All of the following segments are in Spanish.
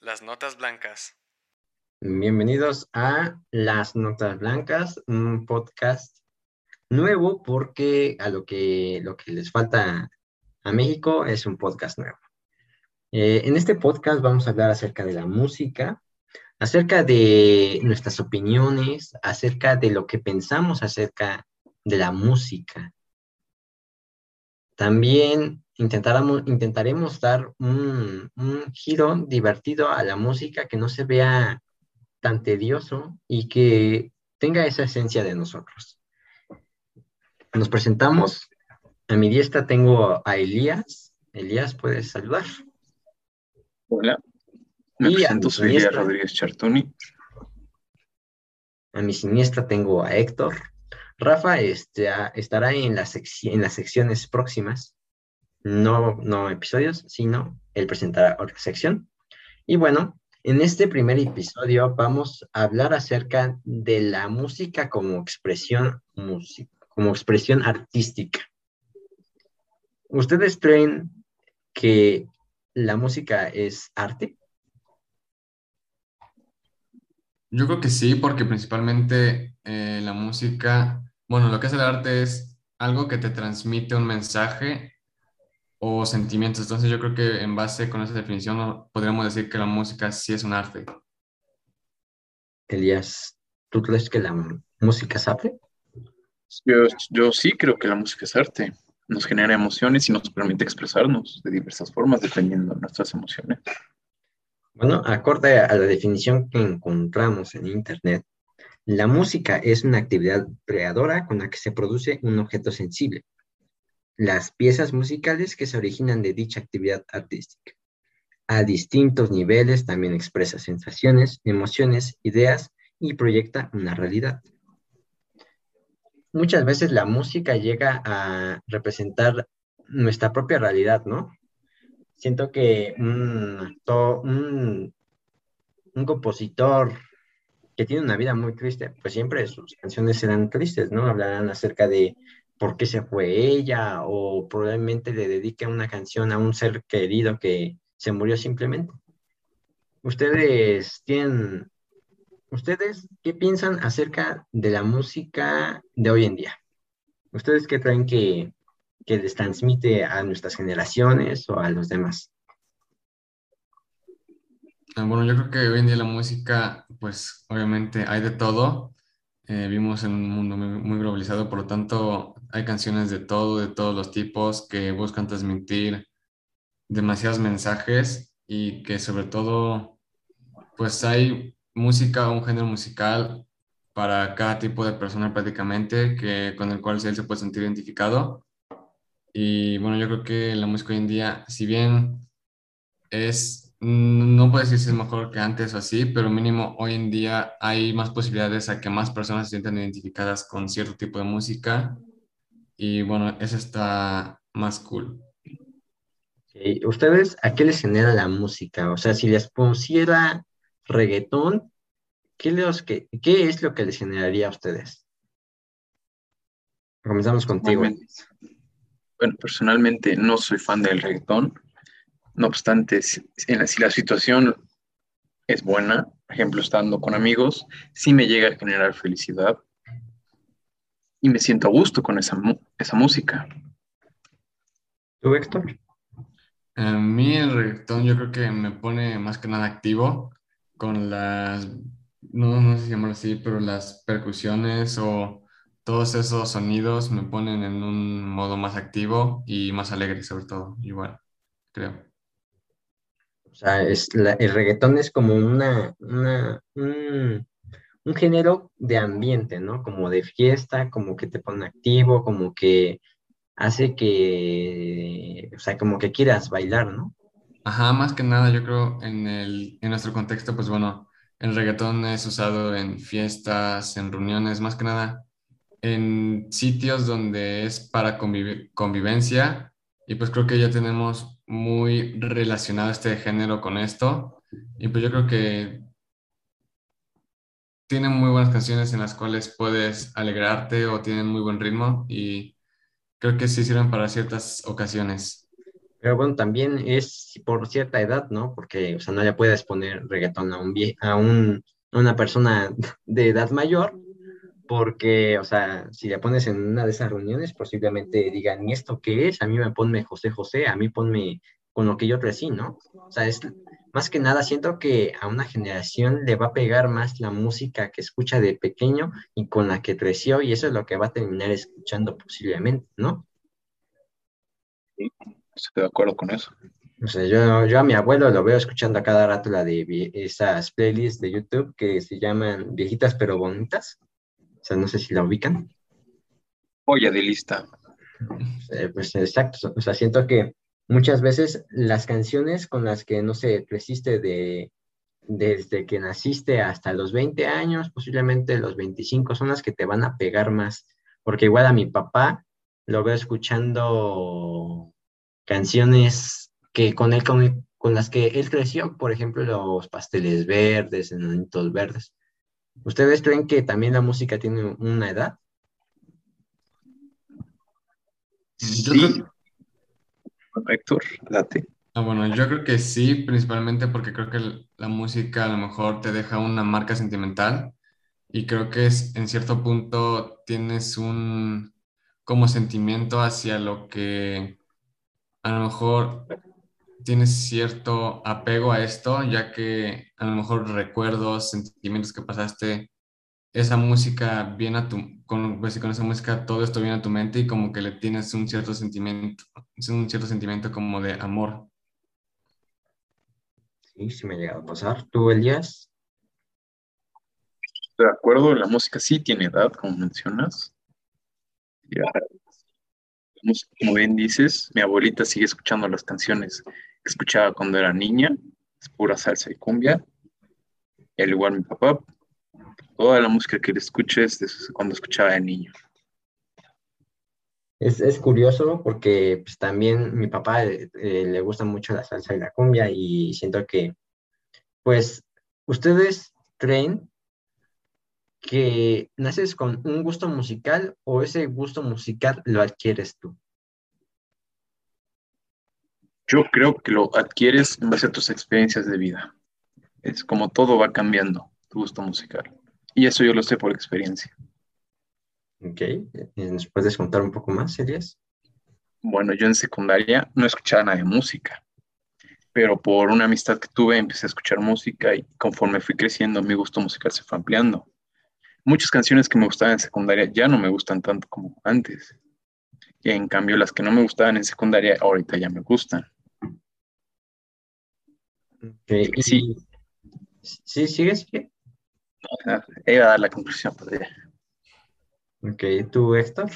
Las Notas Blancas. Bienvenidos a Las Notas Blancas, un podcast nuevo porque a lo que, lo que les falta a México es un podcast nuevo. Eh, en este podcast vamos a hablar acerca de la música, acerca de nuestras opiniones, acerca de lo que pensamos acerca de la música. También intentaremos dar un, giro divertido a la música que no se vea tan tedioso y que tenga esa esencia de nosotros. Nos presentamos. A mi diestra tengo a Elías. Elías, puedes saludar. Hola, me presento, soy Elías Rodríguez Chartuni. A mi siniestra tengo a Héctor. Rafa este, estará en, la en las secciones próximas no, no episodios, sino él presentará otra sección. Y bueno, en este primer episodio vamos a hablar acerca de la música como expresión, como expresión artística. ¿Ustedes creen que la música es arte? Yo creo que sí, porque principalmente eh, la música, bueno, lo que es el arte es algo que te transmite un mensaje o sentimientos. Entonces yo creo que en base con esa definición podríamos decir que la música sí es un arte. Elías, ¿tú crees que la música es arte? Yo, yo sí creo que la música es arte. Nos genera emociones y nos permite expresarnos de diversas formas dependiendo de nuestras emociones. Bueno, acorde a la definición que encontramos en Internet, la música es una actividad creadora con la que se produce un objeto sensible, las piezas musicales que se originan de dicha actividad artística. A distintos niveles también expresa sensaciones, emociones, ideas y proyecta una realidad. Muchas veces la música llega a representar nuestra propia realidad, ¿no? Siento que un, un, compositor que tiene una vida muy triste, pues siempre sus canciones serán tristes, ¿no? Hablarán acerca de por qué se fue ella o probablemente le dedique una canción a un ser querido que se murió simplemente. Ustedes tienen, ustedes qué piensan acerca de la música de hoy en día? ¿Ustedes qué creen que, que les transmite a nuestras generaciones o a los demás? Ah, bueno, yo creo que hoy en día la música, pues obviamente hay de todo. Eh, vivimos en un mundo muy, globalizado, por lo tanto hay canciones de todo, de todos los tipos que buscan transmitir demasiados mensajes y que sobre todo pues hay música, un género musical para cada tipo de persona prácticamente que con el cual él se puede sentir identificado. Y bueno, yo creo que la música hoy en día, si bien es no puedo decir si es mejor que antes o así, pero mínimo hoy en día hay más posibilidades a que más personas se sientan identificadas con cierto tipo de música y bueno, eso está más cool. ¿Ustedes a qué les genera la música? O sea, si les pusiera reggaetón, ¿qué, los, qué, qué es lo que les generaría a ustedes? Comenzamos contigo. Bueno, personalmente no soy fan del reggaetón, no obstante, si, la situación es buena, por ejemplo, estando con amigos, sí me llega a generar felicidad y me siento a gusto con esa, esa música. ¿Tú, Héctor? A mí el reggaetón yo creo que me pone más que nada activo con las, no, no sé si llamarlo así, pero las percusiones o todos esos sonidos me ponen en un modo más activo y más alegre sobre todo, igual, creo. O sea, es el reggaetón es como una, un, género de ambiente, ¿no? Como de fiesta, como que te pone activo, como que hace que, o sea, como que quieras bailar, ¿no? Ajá, más que nada, yo creo en, el, en nuestro contexto, pues bueno, el reggaetón es usado en fiestas, en reuniones, más que nada en sitios donde es para convivencia y pues creo que ya tenemos muy relacionado este género con esto. Y pues yo creo que tienen muy buenas canciones en las cuales puedes alegrarte o tienen muy buen ritmo y creo que sí sirven para ciertas ocasiones. Pero bueno, también es por cierta edad, ¿no? Porque, o sea, no le puedes poner reggaetón a, un a, un, a una persona de edad mayor, porque, o sea, si le pones en una de esas reuniones, posiblemente digan, ¿y esto qué es? A mí me ponme José José, a mí ponme con lo que yo crecí, ¿no? O sea, es más que nada, siento que a una generación le va a pegar más la música que escucha de pequeño y con la que creció, y eso es lo que va a terminar escuchando posiblemente, ¿no? Sí, estoy de acuerdo con eso. O sea, yo, yo a mi abuelo lo veo escuchando a cada rato la de esas playlists de YouTube que se llaman Viejitas pero Bonitas. O sea, no sé si la ubican. Oye, de lista. Eh, pues exacto. O sea, siento que muchas veces las canciones con las que, no sé, creciste de, desde que naciste hasta los 20 años, posiblemente los 25, son las que te van a pegar más. Porque igual a mi papá lo veo escuchando canciones que con él, con, con las que él creció, por ejemplo, los pasteles verdes, enanitos verdes. ¿Ustedes creen que también la música tiene una edad? Sí, Héctor, date. Ah, bueno, yo creo que sí, principalmente porque creo que la música a lo mejor te deja una marca sentimental y creo que es, en cierto punto tienes un como sentimiento hacia lo que a lo mejor tienes cierto apego a esto, ya que a lo mejor recuerdos, sentimientos que pasaste esa música viene a tu, con, pues, con esa música todo esto viene a tu mente y como que le tienes un cierto sentimiento, un cierto sentimiento como de amor. Sí, sí me ha llegado a pasar. ¿Tú, Elías? De acuerdo, la música sí tiene edad, como mencionas. Ya, como bien dices, mi abuelita sigue escuchando las canciones que escuchaba cuando era niña, es pura salsa y cumbia. Y al igual mi papá, toda la música que le escuches desde cuando escuchaba de niño. Es, es curioso porque pues, también mi papá eh, eh, le gusta mucho la salsa y la cumbia y siento que, pues, ustedes creen que naces con un gusto musical o ese gusto musical lo adquieres tú? Yo creo que lo adquieres en base a tus experiencias de vida. Es como todo va cambiando, tu gusto musical. Y eso yo lo sé por experiencia. Ok, ¿nos puedes contar un poco más, Elias? Bueno, yo en secundaria no escuchaba nada de música, pero por una amistad que tuve empecé a escuchar música y conforme fui creciendo mi gusto musical se fue ampliando. Muchas canciones que me gustaban en secundaria ya no me gustan tanto como antes. Y en cambio las que no me gustaban en secundaria ahorita ya me gustan. Okay. Sí. Sí, sigue, sigue. Iba a dar la conclusión. Pues, ok, ¿tú, Héctor?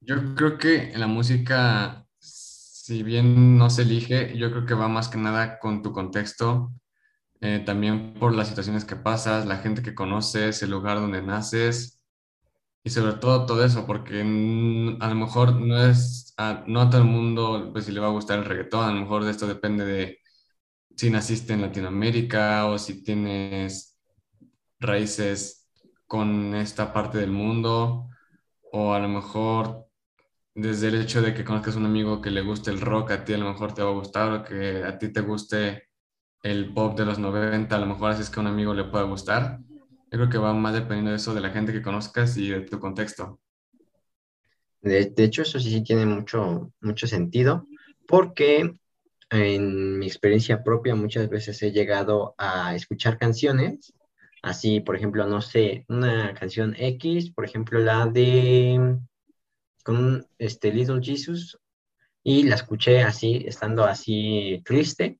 Yo creo que en la música, si bien no se elige, yo creo que va más que nada con tu contexto, eh, también por las situaciones que pasas, la gente que conoces, el lugar donde naces y sobre todo todo eso, porque a lo mejor no es, a, no a todo el mundo pues si le va a gustar el reggaetón, a lo mejor de esto depende de si naciste en Latinoamérica o si tienes raíces con esta parte del mundo o a lo mejor desde el hecho de que conozcas un amigo que le guste el rock, a ti a lo mejor te va a gustar o que a ti te guste el pop de los 90, a lo mejor así es que a un amigo le pueda gustar. Yo creo que va más dependiendo de eso, de la gente que conozcas y de tu contexto. De, hecho, eso sí, sí tiene mucho, mucho sentido, porque en mi experiencia propia muchas veces he llegado a escuchar canciones Así, por ejemplo, no sé, una canción X, por ejemplo, la de con este Little Jesus, y la escuché así, estando así triste,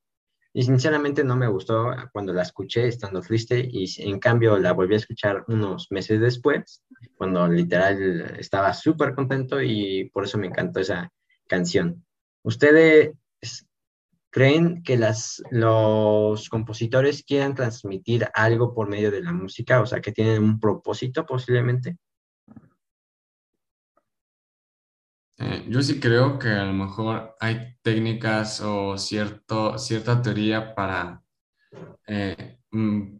y sinceramente no me gustó cuando la escuché estando triste, y en cambio la volví a escuchar unos meses después, cuando literal estaba súper contento y por eso me encantó esa canción. ¿Ustedes ¿Creen que las, los compositores quieran transmitir algo por medio de la música? O sea, que tienen un propósito posiblemente. Eh, yo sí creo que a lo mejor hay técnicas o cierto, cierta teoría para eh, mm,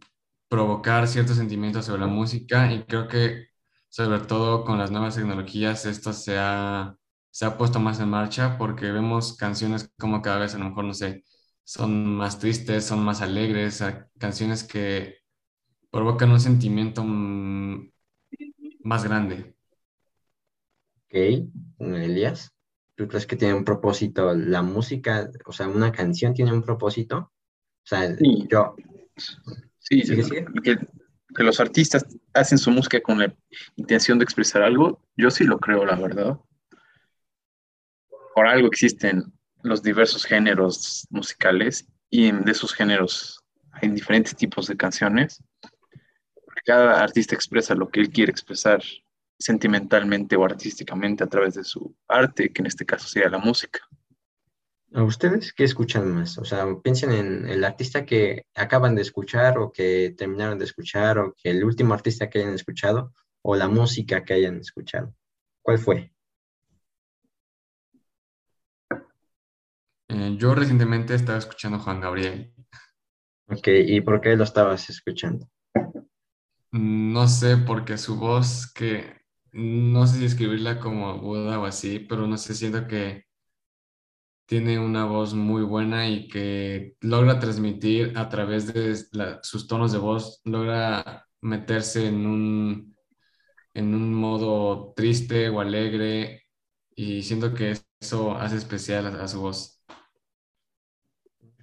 provocar ciertos sentimientos sobre la música y creo que sobre todo con las nuevas tecnologías esto se ha se ha puesto más en marcha porque vemos canciones como cada vez a lo mejor, no sé, son más tristes, son más alegres, canciones que provocan un sentimiento mm, más grande. Ok, Elías, ¿tú crees que tiene un propósito la música? O sea, una canción tiene un propósito. O sea, yo... Sí, Que, que los artistas hacen su música con la intención de expresar algo, yo sí lo creo, la verdad. Por algo existen los diversos géneros musicales y de esos géneros hay diferentes tipos de canciones. Cada artista expresa lo que él quiere expresar sentimentalmente o artísticamente a través de su arte, que en este caso sería la música. ¿A ustedes qué escuchan más? O sea, piensen en el artista que acaban de escuchar o que terminaron de escuchar o que el último artista que hayan escuchado o la música que hayan escuchado. ¿Cuál fue? Eh, yo recientemente estaba escuchando Juan Gabriel. Ok, ¿y por qué lo estabas escuchando? No sé, porque su voz que, no sé si escribirla como aguda o así, pero no sé, siento que tiene una voz muy buena y que logra transmitir a través de sus tonos de voz, logra meterse en un, en un modo triste o alegre y siento que eso hace especial a su voz.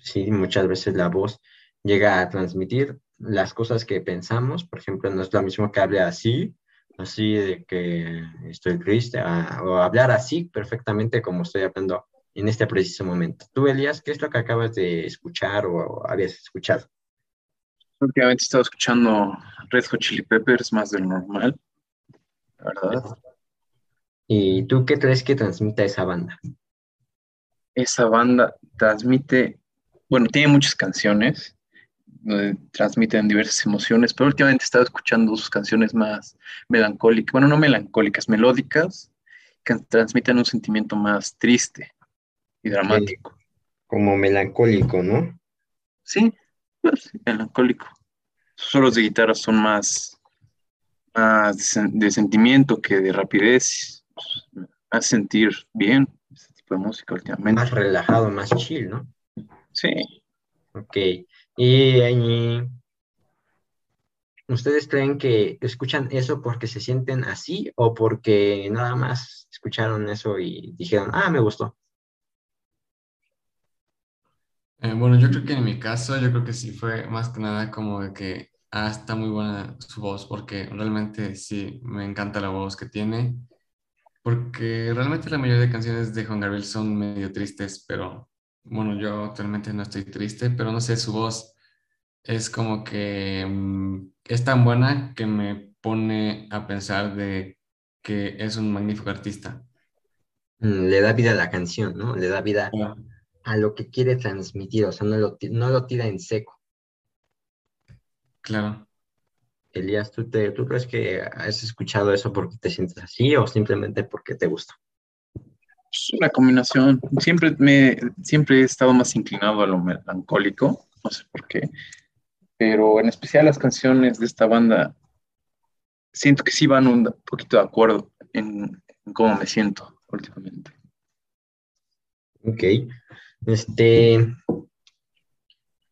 Sí, muchas veces la voz llega a transmitir las cosas que pensamos. Por ejemplo, no es lo mismo que hable así, así de que estoy triste, o hablar así perfectamente como estoy hablando en este preciso momento. Tú, Elías, ¿qué es lo que acabas de escuchar o, habías escuchado? Últimamente he estado escuchando Red Hot Chili Peppers más de lo normal, verdad. ¿Y tú qué crees que transmite esa banda? Esa banda transmite bueno, tiene muchas canciones, transmiten diversas emociones, pero últimamente he estado escuchando sus canciones más melancólicas, bueno, no melancólicas, melódicas, que transmiten un sentimiento más triste y dramático. Como melancólico, ¿no? Sí, pues, melancólico. Sus solos de guitarra son más, de, sentimiento que de rapidez. Me hace sentir bien este tipo de música últimamente. Más relajado, más chill, ¿no? Sí. Ok. ¿Y, ustedes creen que escuchan eso porque se sienten así o porque nada más escucharon eso y dijeron, ah, me gustó? Eh, bueno, yo creo que en mi caso, yo creo que sí fue más que nada como de que, ah, está muy buena su voz, porque realmente sí, me encanta la voz que tiene, porque realmente la mayoría de canciones de Juan Gabriel son medio tristes, pero bueno, yo actualmente no estoy triste, pero no sé, su voz es como que mm, es tan buena que me pone a pensar de que es un magnífico artista. Mm, le da vida a la canción, ¿no? Le da vida a lo que quiere transmitir, o sea, no lo, no lo tira en seco. Claro. Elías, ¿tú, te, ¿tú crees que has escuchado eso porque te sientes así o simplemente porque te gusta? Una combinación. Siempre, me, siempre he estado más inclinado a lo melancólico, no sé por qué, pero en especial las canciones de esta banda siento que sí van un poquito de acuerdo en, cómo me siento últimamente. Ok. Este,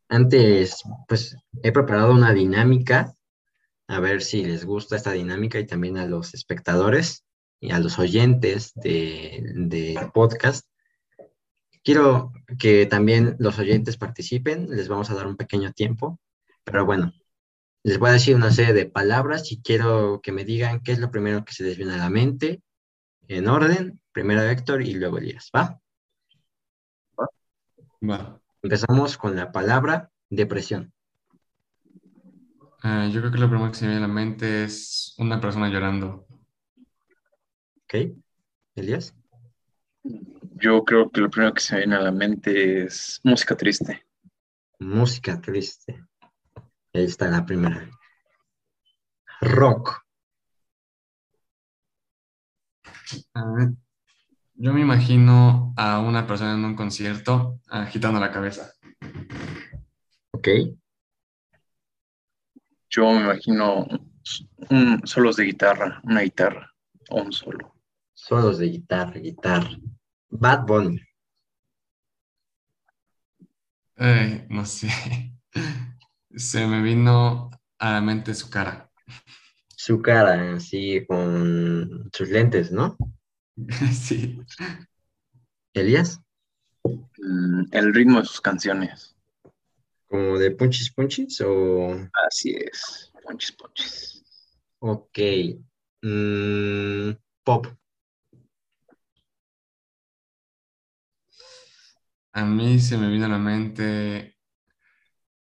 antes, pues he preparado una dinámica, a ver si les gusta esta dinámica y también a los espectadores a los oyentes de, podcast. Quiero que también los oyentes participen, les vamos a dar un pequeño tiempo, pero bueno, les voy a decir una serie de palabras y quiero que me digan qué es lo primero que se les viene a la mente, en orden, primero Héctor y luego Elías, ¿va? Va. Empezamos con la palabra depresión. Ah, yo creo que lo primero que se me viene a la mente es una persona llorando. ¿Ok? Elías. Yo creo que lo primero que se me viene a la mente es música triste. Música triste. Ahí está la primera. Rock. yo me imagino a una persona en un concierto agitando la cabeza. Ok. Yo me imagino un solos de guitarra, una guitarra o un solo. Solos de guitarra, guitarra. Bad Bunny. Ay, no sé. Se me vino a la mente su cara. Su cara, así, con sus lentes, ¿no? Sí. Elías, Mm, El ritmo de sus canciones. como de punchis punchis o... Así es. Ponchis, ponchis. Ok. Mm, pop. A mí se me vino a la mente,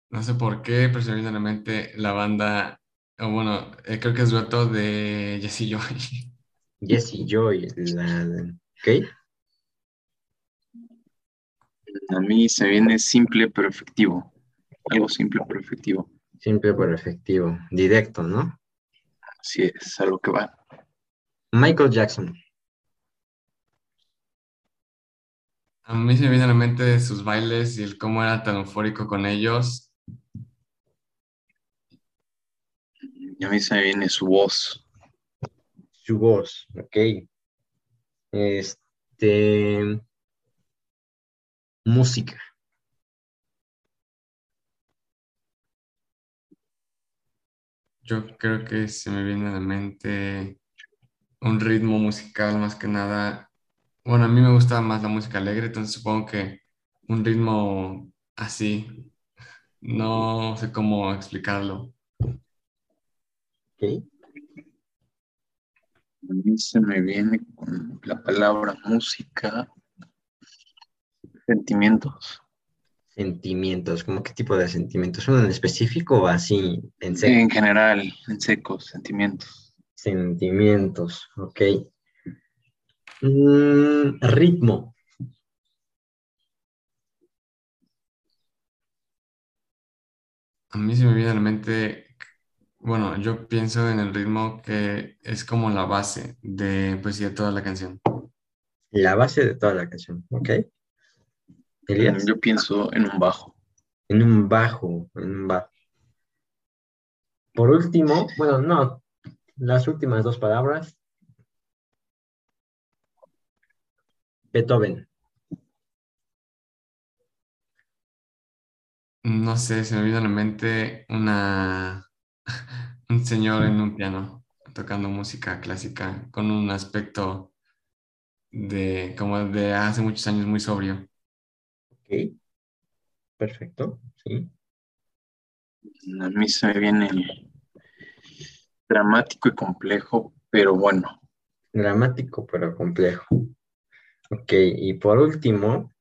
no sé por qué, pero se me vino a la mente la banda, o bueno, eh, creo que es dueto de Jesse Joy. Jessie Joy. La... Ok. A mí se viene simple pero efectivo. Algo simple pero efectivo. Simple pero efectivo. Directo, ¿no? Así es, algo que va. Michael Jackson. A mí se me viene a la mente sus bailes y el cómo era tan eufórico con ellos. Y a mí se me viene su voz. Su voz. Ok. Este. Música. Yo creo que se me viene a la mente un ritmo musical más que nada. Bueno, a mí me gusta más la música alegre, entonces supongo que un ritmo así, no sé cómo explicarlo. Ok. A mí se me viene con la palabra música. Sentimientos. Sentimientos. ¿Cómo qué tipo de sentimientos? ¿Uno en específico o así en serio? En general, en seco, sentimientos. Sentimientos. Ok. Mm, ritmo. A mí se me viene a la mente, bueno, yo pienso en el ritmo que es como la base de, pues, de toda la canción. La base de toda la canción. Ok. Elías. Yo pienso en un bajo. En un bajo. En un bajo. Por último, bueno, no. Las últimas dos palabras. Beethoven. No sé, se me viene a la mente una, un señor en un piano tocando música clásica con un aspecto de como de hace muchos años muy sobrio. Ok. Perfecto. Sí. A mí se me viene dramático y complejo, pero bueno. Dramático, pero complejo. Ok. Y por último,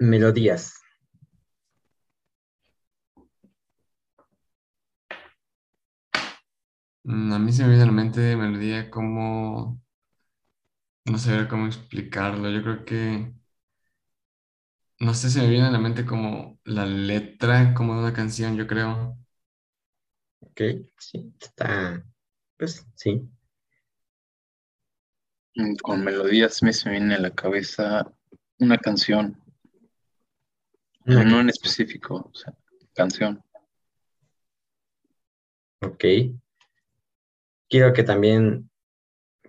melodías. Mm, A mí se me viene a la mente melodía como, no sé cómo explicarlo, yo creo que, no sé, se me viene a la mente como la letra como de una canción, yo creo. Ok. Sí. Está. Pues sí. Mm, Con melodías me se viene a la cabeza una canción, Una no en específico, o sea, canción. Ok. Quiero que también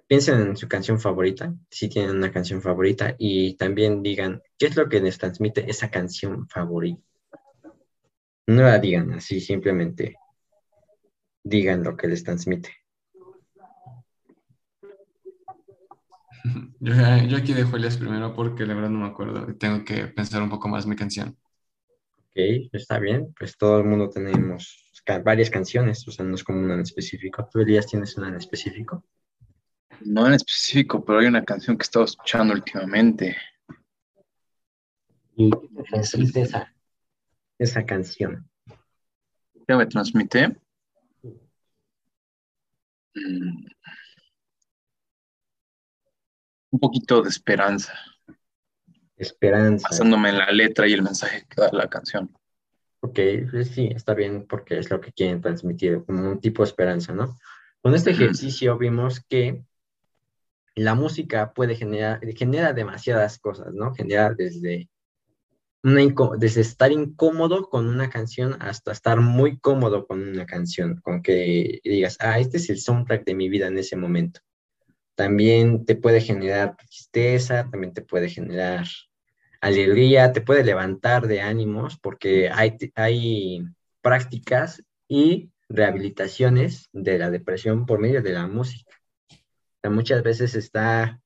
piensen en su canción favorita, si tienen una canción favorita, y también digan qué es lo que les transmite esa canción favorita. No la digan así, simplemente digan lo que les transmite. Yo, yo aquí dejo Elias primero porque la verdad no me acuerdo y tengo que pensar un poco más mi canción. Ok, está bien, pues todo el mundo tenemos varias canciones, o sea, no es como una en específico. ¿Tú, Elías, tienes una en específico? No en específico, pero hay una canción que he estado escuchando últimamente. ¿Y qué te transmite esa, esa canción? ¿Qué me transmite? Mm, Un poquito de esperanza, Esperanza. basándome en la letra y el mensaje que da la canción. Ok, pues sí, está bien porque es lo que quieren transmitir, como un tipo de esperanza, ¿no? Con este ejercicio vimos que la música puede generar, genera demasiadas cosas, ¿no? Genera desde desde estar incómodo con una canción hasta estar muy cómodo con una canción, con que digas, ah, este es el soundtrack de mi vida en ese momento. También te puede generar tristeza, también te puede generar alegría, te puede levantar de ánimos, porque hay, hay prácticas y rehabilitaciones de la depresión por medio de la música. muchas veces está,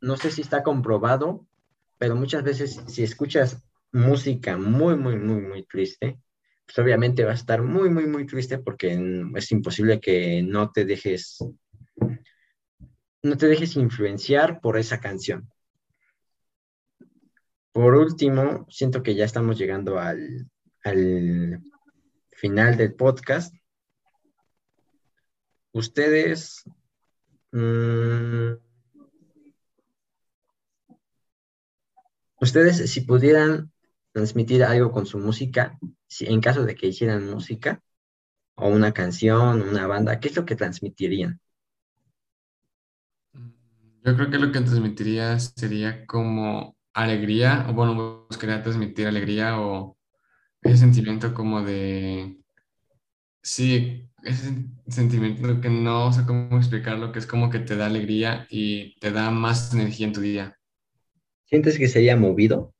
no sé si está comprobado, pero muchas veces si escuchas música muy, muy, muy, muy triste, pues obviamente va a estar muy, muy, muy triste porque es imposible que no te dejes, no te dejes influenciar por esa canción. Por último, siento que ya estamos llegando al, final del podcast. Ustedes, mm, ustedes si pudieran transmitir algo con su música, si, en caso de que hicieran música, o una canción, una banda, ¿qué es lo que transmitirían? Yo creo que lo que transmitiría sería como alegría, o bueno, buscaría transmitir alegría o ese sentimiento como de, sí, ese sentimiento que no sé cómo explicarlo, que es como que te da alegría y te da más energía en tu día. ¿Sientes que sería movido?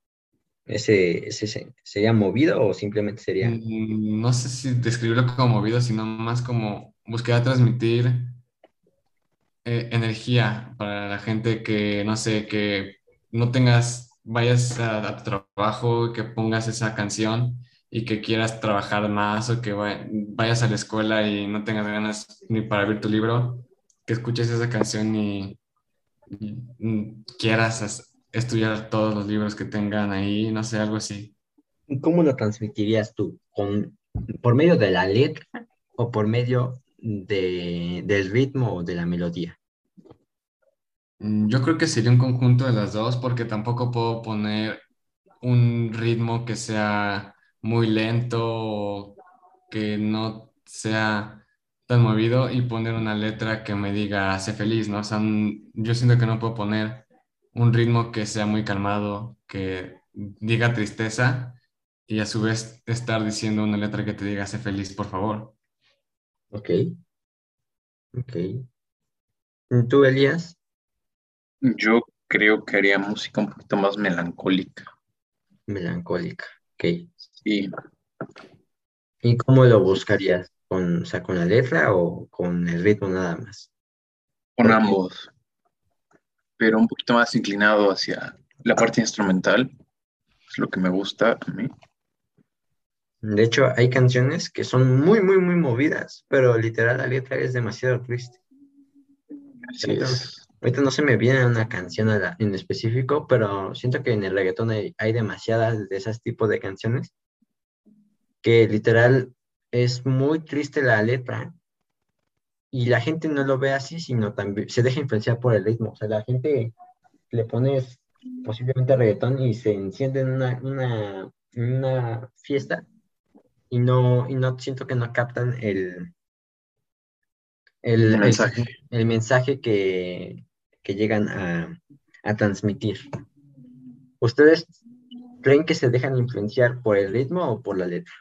¿Ese, ese sería movido o simplemente sería...? Mm, no sé si describirlo como movido, sino más como buscar transmitir eh, energía para la gente que, no sé, que no tengas, vayas a, tu trabajo, que pongas esa canción y que quieras trabajar más o que vayas a la escuela y no tengas ganas ni para ver tu libro, que escuches esa canción y, quieras estudiar todos los libros que tengan ahí, no sé, algo así. ¿Y cómo lo transmitirías tú? ¿Con, ¿Por medio de la letra o por medio de, del ritmo o de la melodía? Mm, yo creo que sería un conjunto de las dos porque tampoco puedo poner un ritmo que sea muy lento o que no sea tan movido y poner una letra que me diga sé feliz, ¿no? O sea, yo siento que no puedo poner un ritmo que sea muy calmado, que diga tristeza y a su vez estar diciendo una letra que te diga sé feliz, por favor. Ok. Ok. ¿Tú, Elías? Yo creo que haría música un poquito más melancólica. Melancólica, ok. Sí. ¿Y cómo lo buscarías? ¿Con, o sea, con la letra o con el ritmo nada más? Con ambos, pero un poquito más inclinado hacia la parte instrumental. Es lo que me gusta a mí. De hecho, hay canciones que son muy, muy, muy movidas, pero literal la letra es demasiado triste. Así es. Ahorita no se me viene una canción en específico, pero siento que en el reggaetón hay, demasiadas de esos tipos de canciones que literal es muy triste la letra y la gente no lo ve así, sino también se deja influenciar por el ritmo. O sea, la gente le pone posiblemente reggaetón y se enciende en una, una, fiesta y no, y no siento que no captan el, el, mensaje. el mensaje que, que llegan a, transmitir. ¿Ustedes creen que se dejan influenciar por el ritmo o por la letra?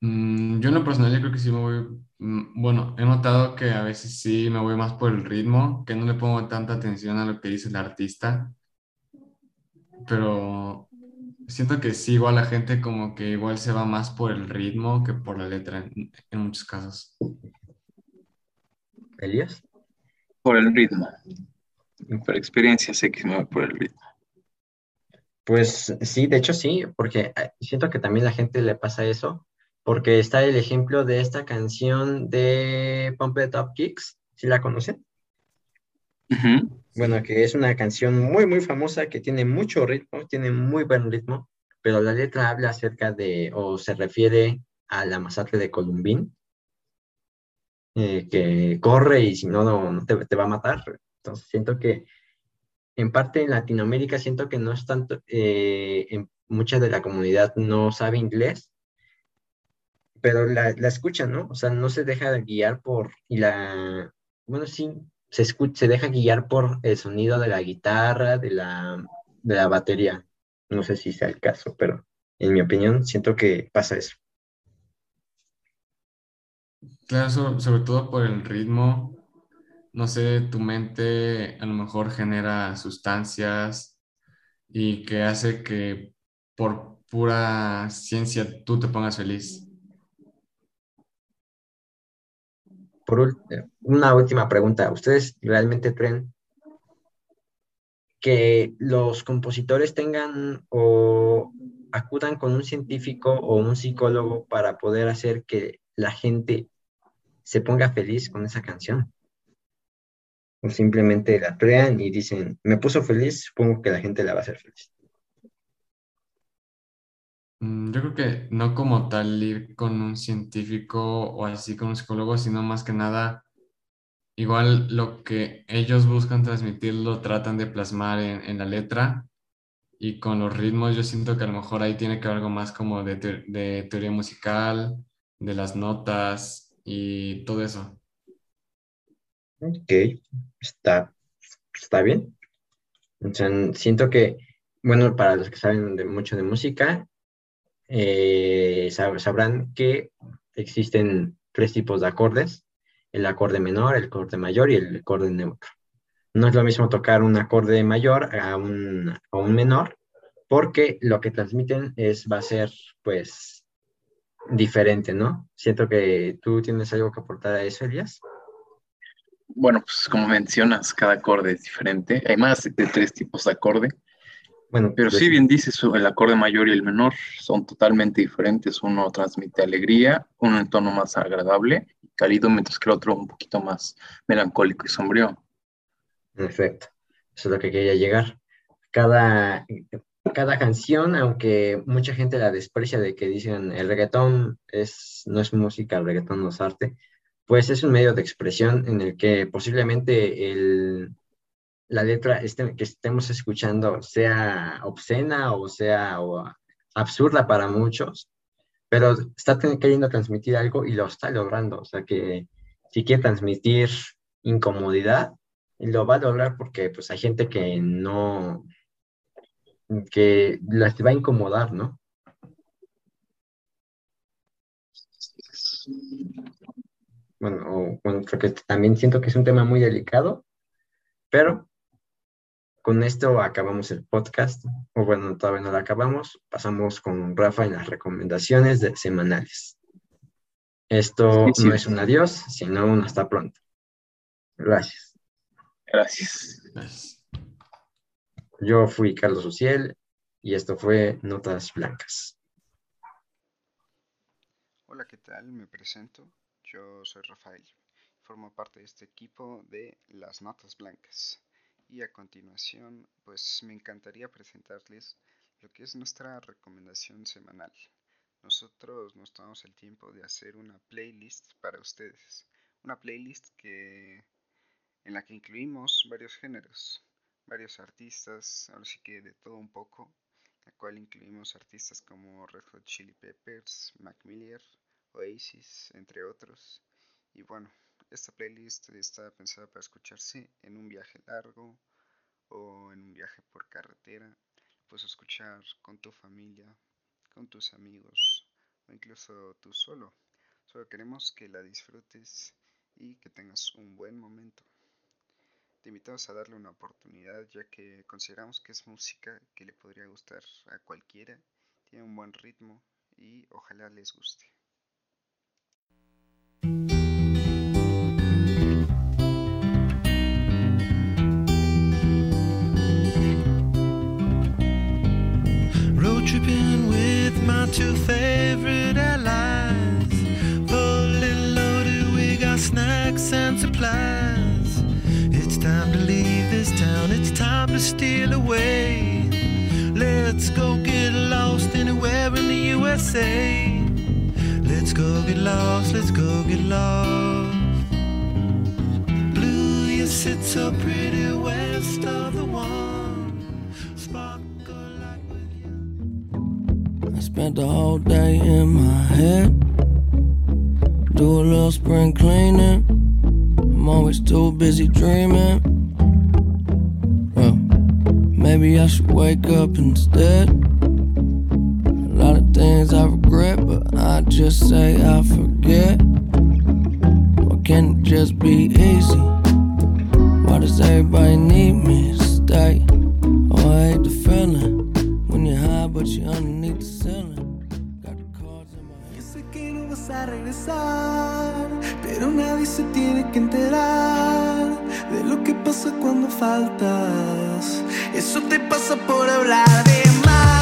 Mm, yo en lo personal yo creo que sí me voy, mm, bueno, he notado que a veces sí me voy más por el ritmo, que no le pongo tanta atención a lo que dice el artista, pero siento que sí, igual la gente como que igual se va más por el ritmo que por la letra en muchos casos. Elías. Por el ritmo. Por experiencia sé que me voy por el ritmo. Pues sí, de hecho sí, porque eh, siento que también a la gente le pasa eso, porque está el ejemplo de esta canción de Pump It Up Kicks, ¿sí la conocen? Bueno, que es una canción muy, muy famosa que tiene mucho ritmo, tiene muy buen ritmo, pero la letra habla acerca de, o se refiere a la masacre de Columbín, eh, que corre y si no, no te, va a matar. Entonces siento que en parte en Latinoamérica siento que no es tanto, eh, en mucha de la comunidad no sabe inglés, pero la, la escuchan, ¿no? O sea, no se deja guiar por, y la, bueno, sí, se, se deja guiar por el sonido de la guitarra, de la, de la batería. No sé si sea el caso, pero en mi opinión siento que pasa eso. Claro, sobre, todo por el ritmo, no sé, tu mente a lo mejor genera sustancias y que hace que por pura ciencia tú te pongas feliz. Por una última pregunta, ¿ustedes realmente creen que los compositores tengan o acudan con un científico o un psicólogo para poder hacer que la gente se ponga feliz con esa canción. O simplemente la crean y dicen, me puso feliz, supongo que la gente la va a hacer feliz. Mm, yo creo que no como tal ir con un científico o así con un psicólogo, sino más que nada, igual lo que ellos buscan transmitir lo tratan de plasmar en, la letra y con los ritmos yo siento que a lo mejor ahí tiene que ver algo más como de, de teoría musical, de las notas, y todo eso. Ok, está, está bien. siento que, bueno, para los que saben de, mucho de música, eh, sabrán que existen tres tipos de acordes, el acorde menor, el acorde mayor y el acorde neutro. No es lo mismo tocar un acorde mayor a un, a un menor, porque lo que transmiten es, va a ser, pues, diferente, ¿no? Siento que tú tienes algo que aportar a eso, Elías. Bueno, pues como mencionas, cada acorde es diferente. Hay más de tres tipos de acorde. Bueno, pero sí, bien dices, el acorde mayor y el menor son totalmente diferentes. Uno transmite alegría, uno en tono más agradable y cálido, mientras que el otro un poquito más melancólico y sombrío. Perfecto. Eso es lo que quería llegar. Cada, cada canción, aunque mucha gente la desprecia de que dicen el reggaetón es, no es música, el reggaetón no es arte, pues es un medio de expresión en el que posiblemente el, la letra este, que estemos escuchando sea obscena o sea absurda para muchos, pero está queriendo transmitir algo y lo está logrando. O sea que si quiere transmitir incomodidad, lo va a lograr porque pues hay gente que no, que las va a incomodar, ¿no? Bueno, que también siento que es un tema muy delicado, pero con esto acabamos el podcast, o bueno, todavía no lo acabamos, pasamos con Rafa en las recomendaciones de semanales. Esto no es un adiós, sino un hasta pronto. Gracias. Gracias. Yo fui Carlos Uciel y esto fue Notas Blancas. Hola, ¿qué tal? Me presento. Yo soy Rafael. Formo parte de este equipo de las Notas Blancas. Y a continuación, pues me encantaría presentarles lo que es nuestra recomendación semanal. Nosotros nos tomamos el tiempo de hacer una playlist para ustedes. Una playlist que en la que incluimos varios géneros, varios artistas, ahora sí que de todo un poco, la cual incluimos artistas como Red Hot Chili Peppers, Mac Oasis, entre otros. Y bueno, esta playlist está pensada para escucharse en un viaje largo o en un viaje por carretera. Puedes escuchar con tu familia, con tus amigos o incluso tú solo. Solo queremos que la disfrutes y que tengas un buen momento. Te invitamos a darle una oportunidad ya que consideramos que es música que le podría gustar a cualquiera, tiene un buen ritmo y ojalá les guste. Tripping with my two favorite allies. Fully loaded, we got snacks and supplies. It's time to leave this town, it's time to steal away. Let's go get lost anywhere in the USA. Let's go get lost, let's go get lost. Blue, you sit so pretty west of the one. Spent the whole day in my head. Do a little spring cleaning I'm always too busy dreaming. Well, maybe I should wake up instead. A lot of things I regret, but I just say I forget. Why can't it just be easy? Why does everybody need me to stay? Oh, a regresar, pero nadie se tiene que enterar de lo que pasa cuando faltas. Eso te pasa por hablar de más.